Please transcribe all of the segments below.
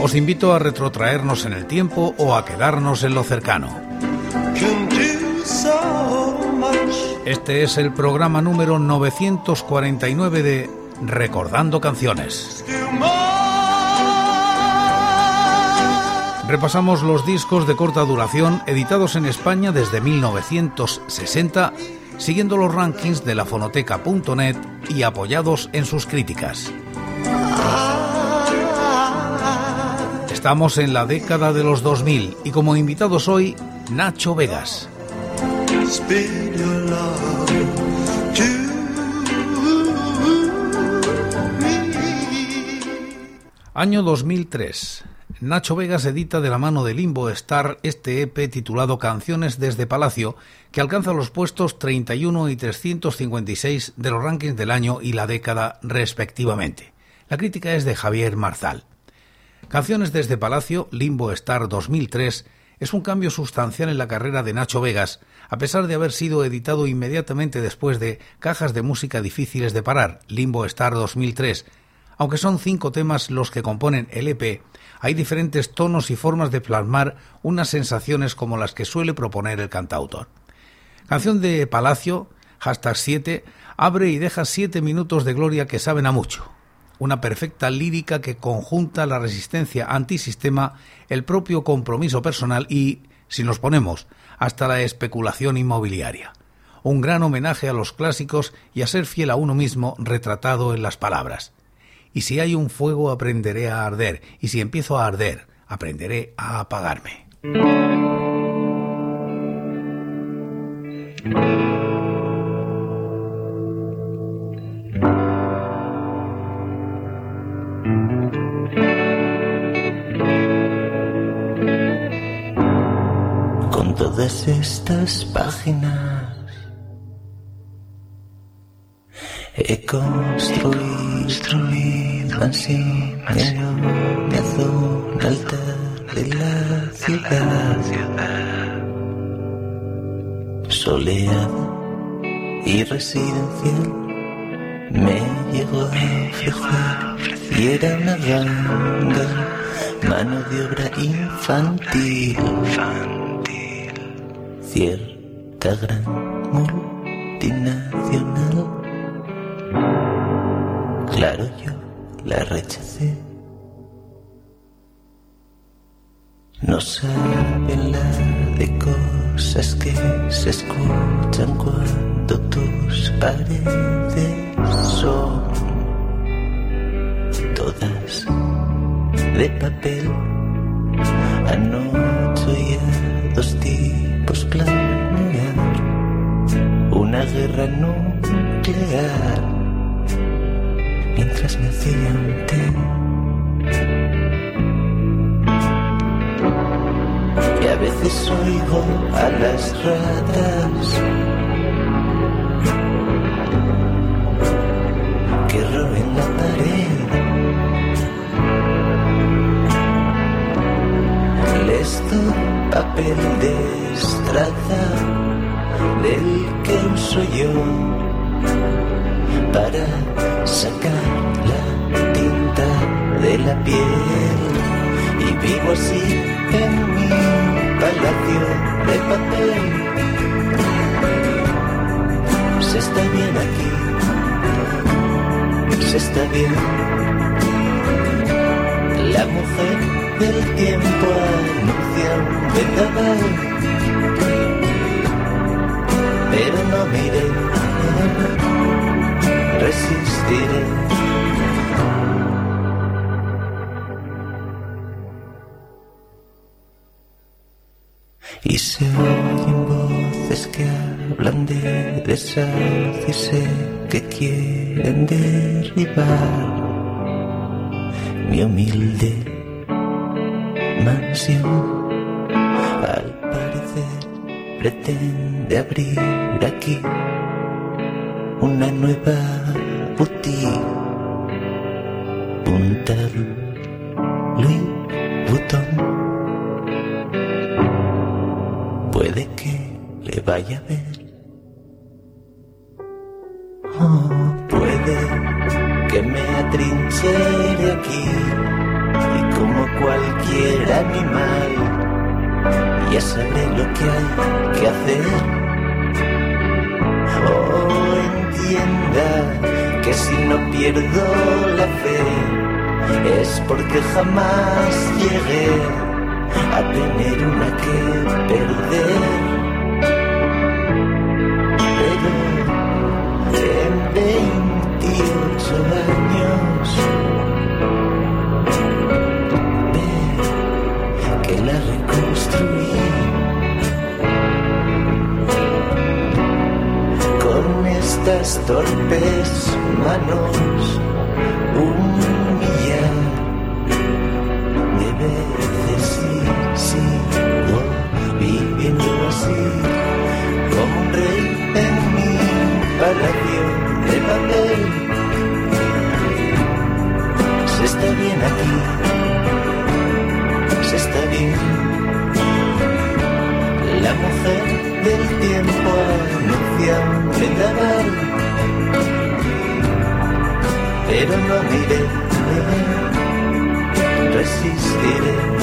Os invito a retrotraernos en el tiempo o a quedarnos en lo cercano. Este es el programa número 949 de Recordando Canciones. Repasamos los discos de corta duración editados en España desde 1960, siguiendo los rankings de la fonoteca.net y apoyados en sus críticas. Estamos en la década de los 2000 y como invitados hoy, Nacho Vegas. Año 2003. Nacho Vegas edita de la mano de Limbo Star este EP titulado Canciones desde Palacio, que alcanza los puestos 31 y 356 de los rankings del año y la década respectivamente. La crítica es de Javier Marzal. Canciones desde Palacio, Limbo Star 2003, es un cambio sustancial en la carrera de Nacho Vegas, a pesar de haber sido editado inmediatamente después de Cajas de Música Difíciles de Parar, Limbo Star 2003. Aunque son cinco temas los que componen el EP, hay diferentes tonos y formas de plasmar unas sensaciones como las que suele proponer el cantautor. Canción de Palacio, hashtag 7, abre y deja siete minutos de gloria que saben a mucho una perfecta lírica que conjunta la resistencia antisistema, el propio compromiso personal y, si nos ponemos, hasta la especulación inmobiliaria. Un gran homenaje a los clásicos y a ser fiel a uno mismo retratado en las palabras. Y si hay un fuego aprenderé a arder, y si empiezo a arder, aprenderé a apagarme. Todas estas páginas. He construido así mi zona alta de la ciudad, soleada y residencial me llegó a ofrecer y era una ganga mano de obra infantil cierta gran multinacional. Claro, yo la rechacé. No saben la de cosas que se escuchan cuando tus paredes son todas de papel. Anoche ya dos una guerra nuclear mientras me hacía té. Y a veces oigo a las ratas que roben la pared. Les papel del que uso yo para sacar la tinta de la piel y vivo así en mi palacio de papel. Se está bien aquí, se está bien. La mujer del tiempo anuncia un vendaval, no miré, resistiré. Y se oyen voces que hablan de desastre y sé que quieren derribar mi humilde mansión. Pretende abrir aquí una nueva boutique. Punta Louis Vuitton. Puede que le vaya a ver. Oh, puede que me atrinchere aquí y como cualquier animal ya sabré lo que hay que hacer. Oh, entienda que si no pierdo la fe es porque jamás llegué a tener una que perder. Pero en 28 años estas torpes manos, un millar de veces y sigo viviendo así, como un rey en mi palacio de papel. Se está bien aquí, resistiré.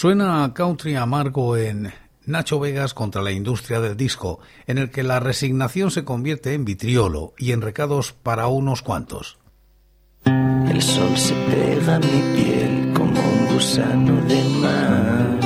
Suena a country amargo en Nacho Vegas contra la industria del disco, en el que la resignación se convierte en vitriolo y en recados para unos cuantos. El sol se pega mi piel como un gusano de mar.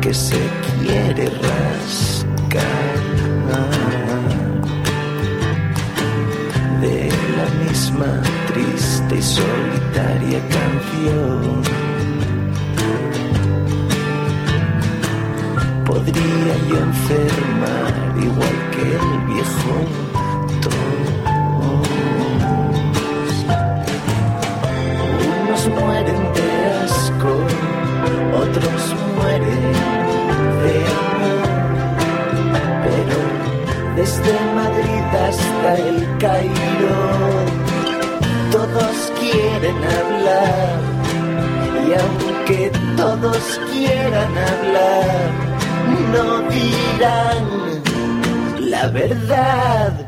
Que se quiere rascar de la misma triste y solitaria canción. podría yo enfermar igual que el viejo todos quieran hablar no dirán la verdad.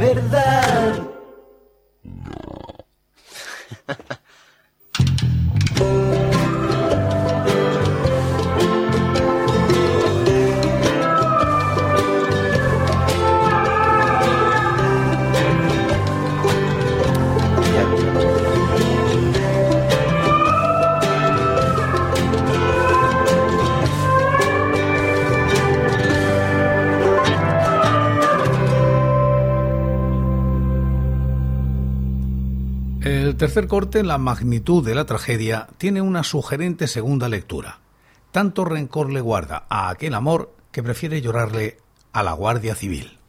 Verdad. Tercer corte, la magnitud de la tragedia, tiene una sugerente segunda lectura. Tanto rencor le guarda a aquel amor que prefiere llorarle a la Guardia Civil.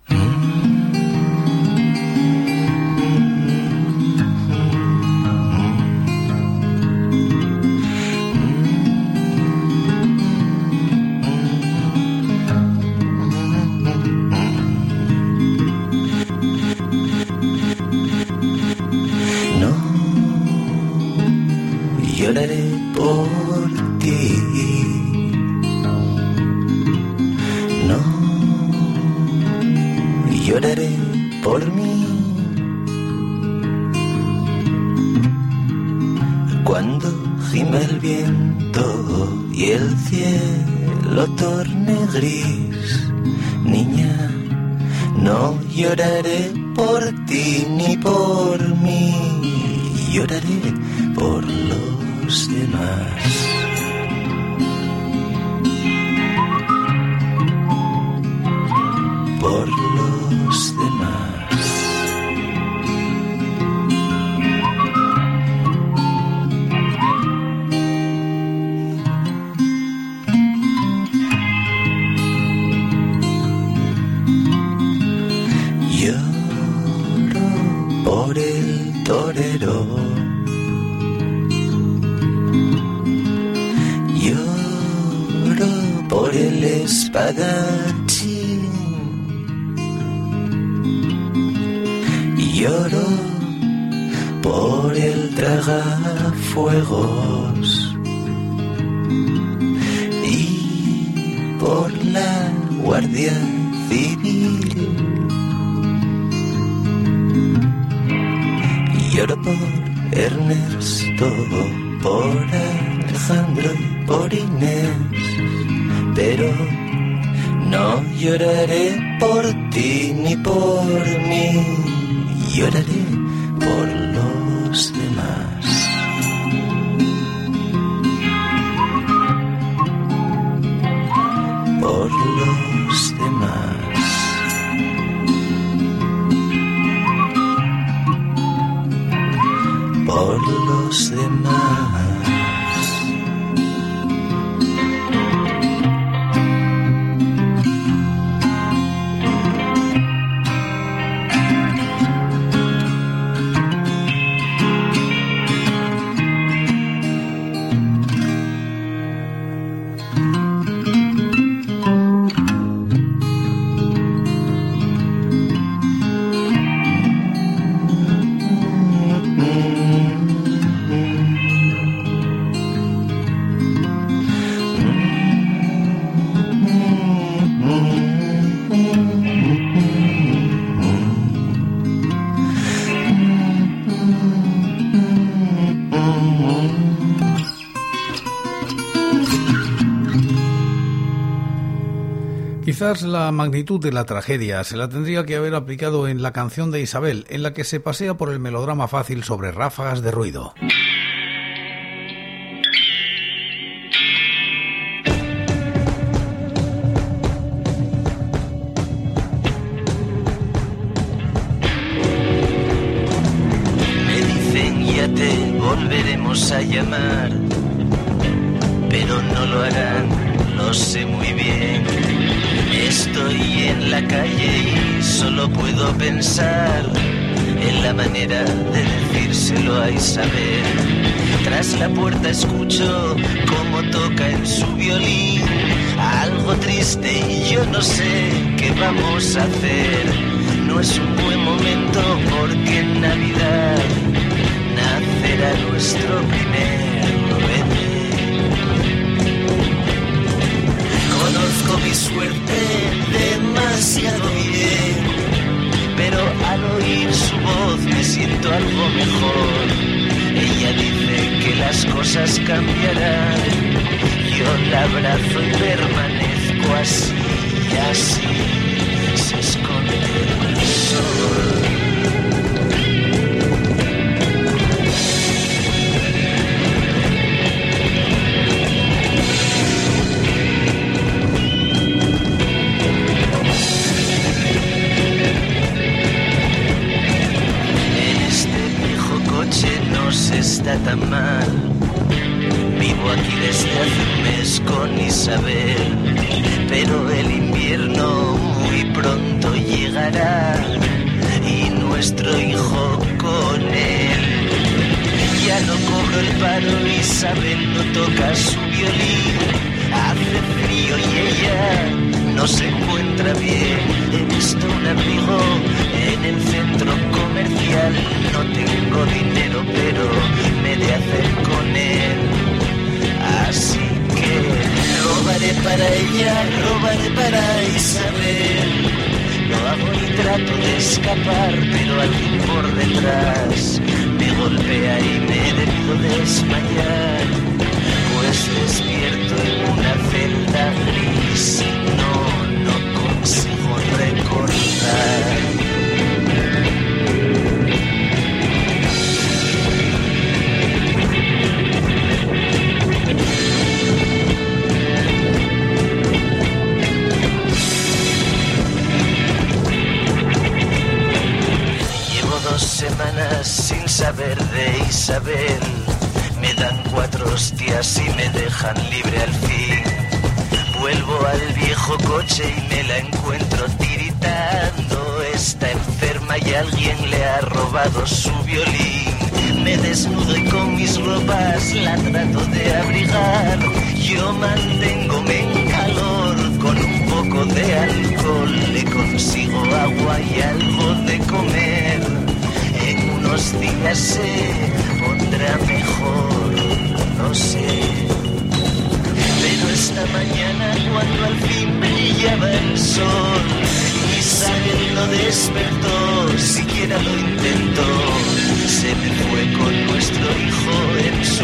Lloraré por ti. No lloraré por mí. Cuando gime el viento y el cielo torne gris, niña, no lloraré por por el torero. Lloro por el Spaghetti. Lloro por el tragafuegos Por los demás. Quizás la magnitud de la tragedia se la tendría que haber aplicado en la canción de Isabel, en la que se pasea por el melodrama fácil sobre ráfagas de ruido. Nuestro primer. Conozco mi suerte demasiado bien, pero al oír su voz me siento algo mejor. Ella dice que las cosas cambiarán, yo la abrazo y y nuestro hijo con él. Ya no cobro el paro, Isabel no toca su violín, hace frío y ella no se encuentra bien. He visto un abrigo en el centro comercial, no tengo dinero, pero me de hacer con él. Así que robaré para ella, robaré para Isabel. Lo hago y trato de escapar, pero alguien por detrás me golpea y me debido desmayar. Pues despierto en una celda gris no, no consigo recordar. Sin saber de Isabel. Me dan cuatro hostias y me dejan libre al fin. Vuelvo al viejo coche y me la encuentro tiritando. Está enferma y alguien le ha robado su violín. Me desnudo y con mis ropas la trato de abrigar. Yo manténgome en calor con poco de alcohol, le consigo agua y algo de comer. Unos días se pondrá mejor, no sé. Pero esta mañana cuando al fin brillaba el sol, Isabel no despertó, siquiera lo intentó. Se me fue con nuestro hijo en su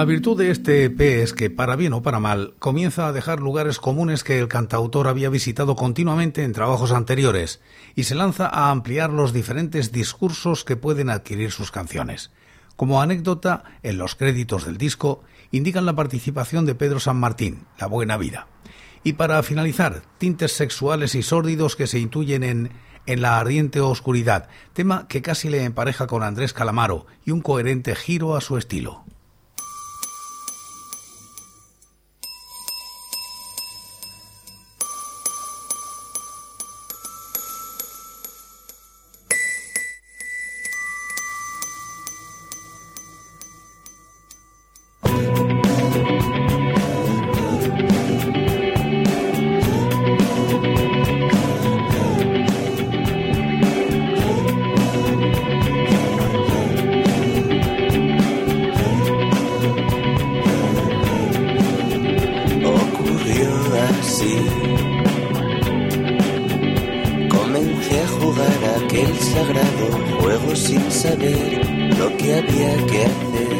La virtud de este EP es que, para bien o para mal, comienza a dejar lugares comunes que el cantautor había visitado continuamente en trabajos anteriores y se lanza a ampliar los diferentes discursos que pueden adquirir sus canciones. Como anécdota, en los créditos del disco indican la participación de Pedro San Martín, La Buena Vida. Y para finalizar, tintes sexuales y sórdidos que se intuyen en En la ardiente oscuridad, tema que casi le empareja con Andrés Calamaro y un coherente giro a su estilo. Así. Comencé a jugar aquel sagrado juego sin saber lo que había que hacer.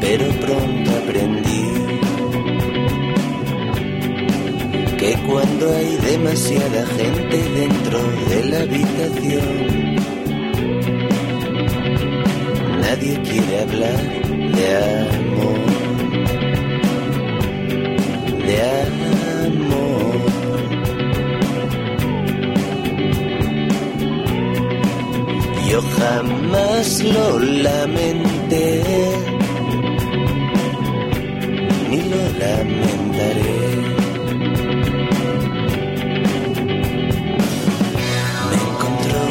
Pero pronto aprendí que cuando hay demasiada gente dentro de la habitación, nadie quiere hablar de amor Yo jamás lo lamenté, ni lo lamentaré. Me encontró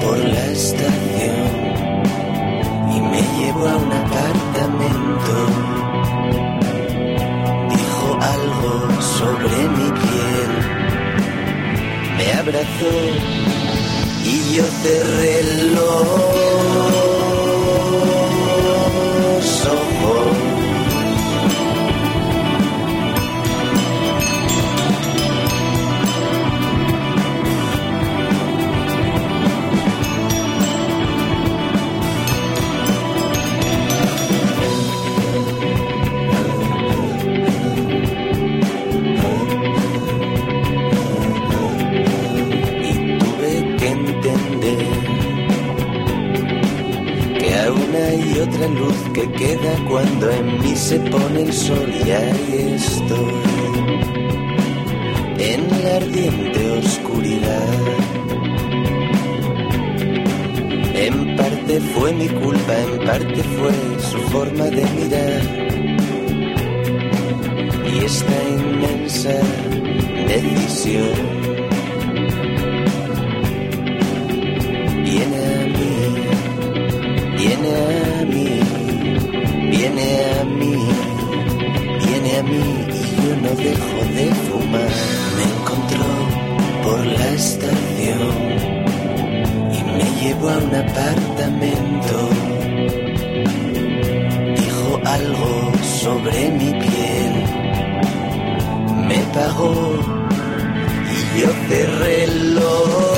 por la estación y me llevó a un y yo cerré los En parte fue mi culpa, en parte fue su forma de mirar. Y esta inmensa decisión viene a mí, viene a mí, viene a mí y yo no dejo de fumar. Me encontró por la estación llevó a un apartamento. Dijo algo sobre mi piel, me pagó y yo cerré el Este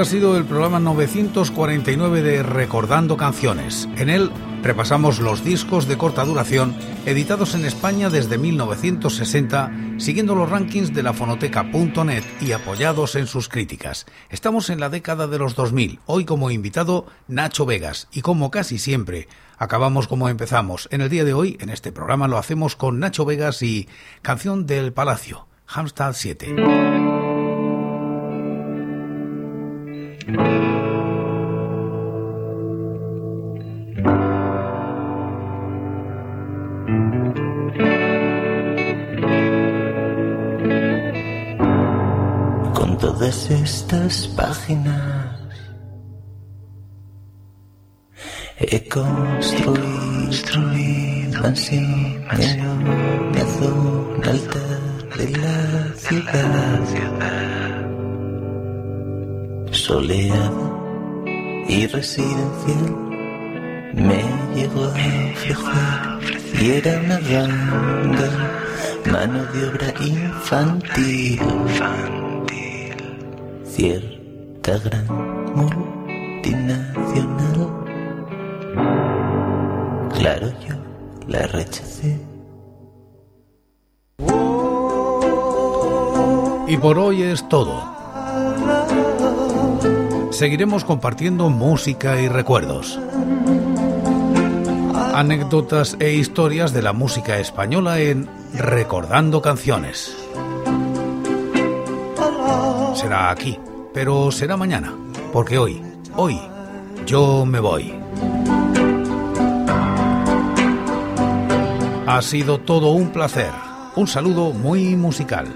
ha sido el programa 949 de Recordando Canciones. En él repasamos los discos de corta duración editados en España desde 1960, siguiendo los rankings de la fonoteca.net y apoyados en sus críticas. Estamos en la década de los 2000, hoy como invitado Nacho Vegas, y como casi siempre, acabamos como empezamos. En el día de hoy, en este programa, lo hacemos con Nacho Vegas y Canción del Palacio, Hamstad 7. Todas estas páginas. He construido así una zona alta de la ciudad. Soleada y residencial me llegó a ofrecer y era una ganga mano de obra infantil, cierta gran multinacional claro yo la rechacé y por hoy es todo seguiremos compartiendo música y recuerdos. Anécdotas e historias de la música española en Recordando Canciones. Será aquí, pero será mañana, porque hoy, hoy, yo me voy. Ha sido todo un placer. Un saludo muy musical.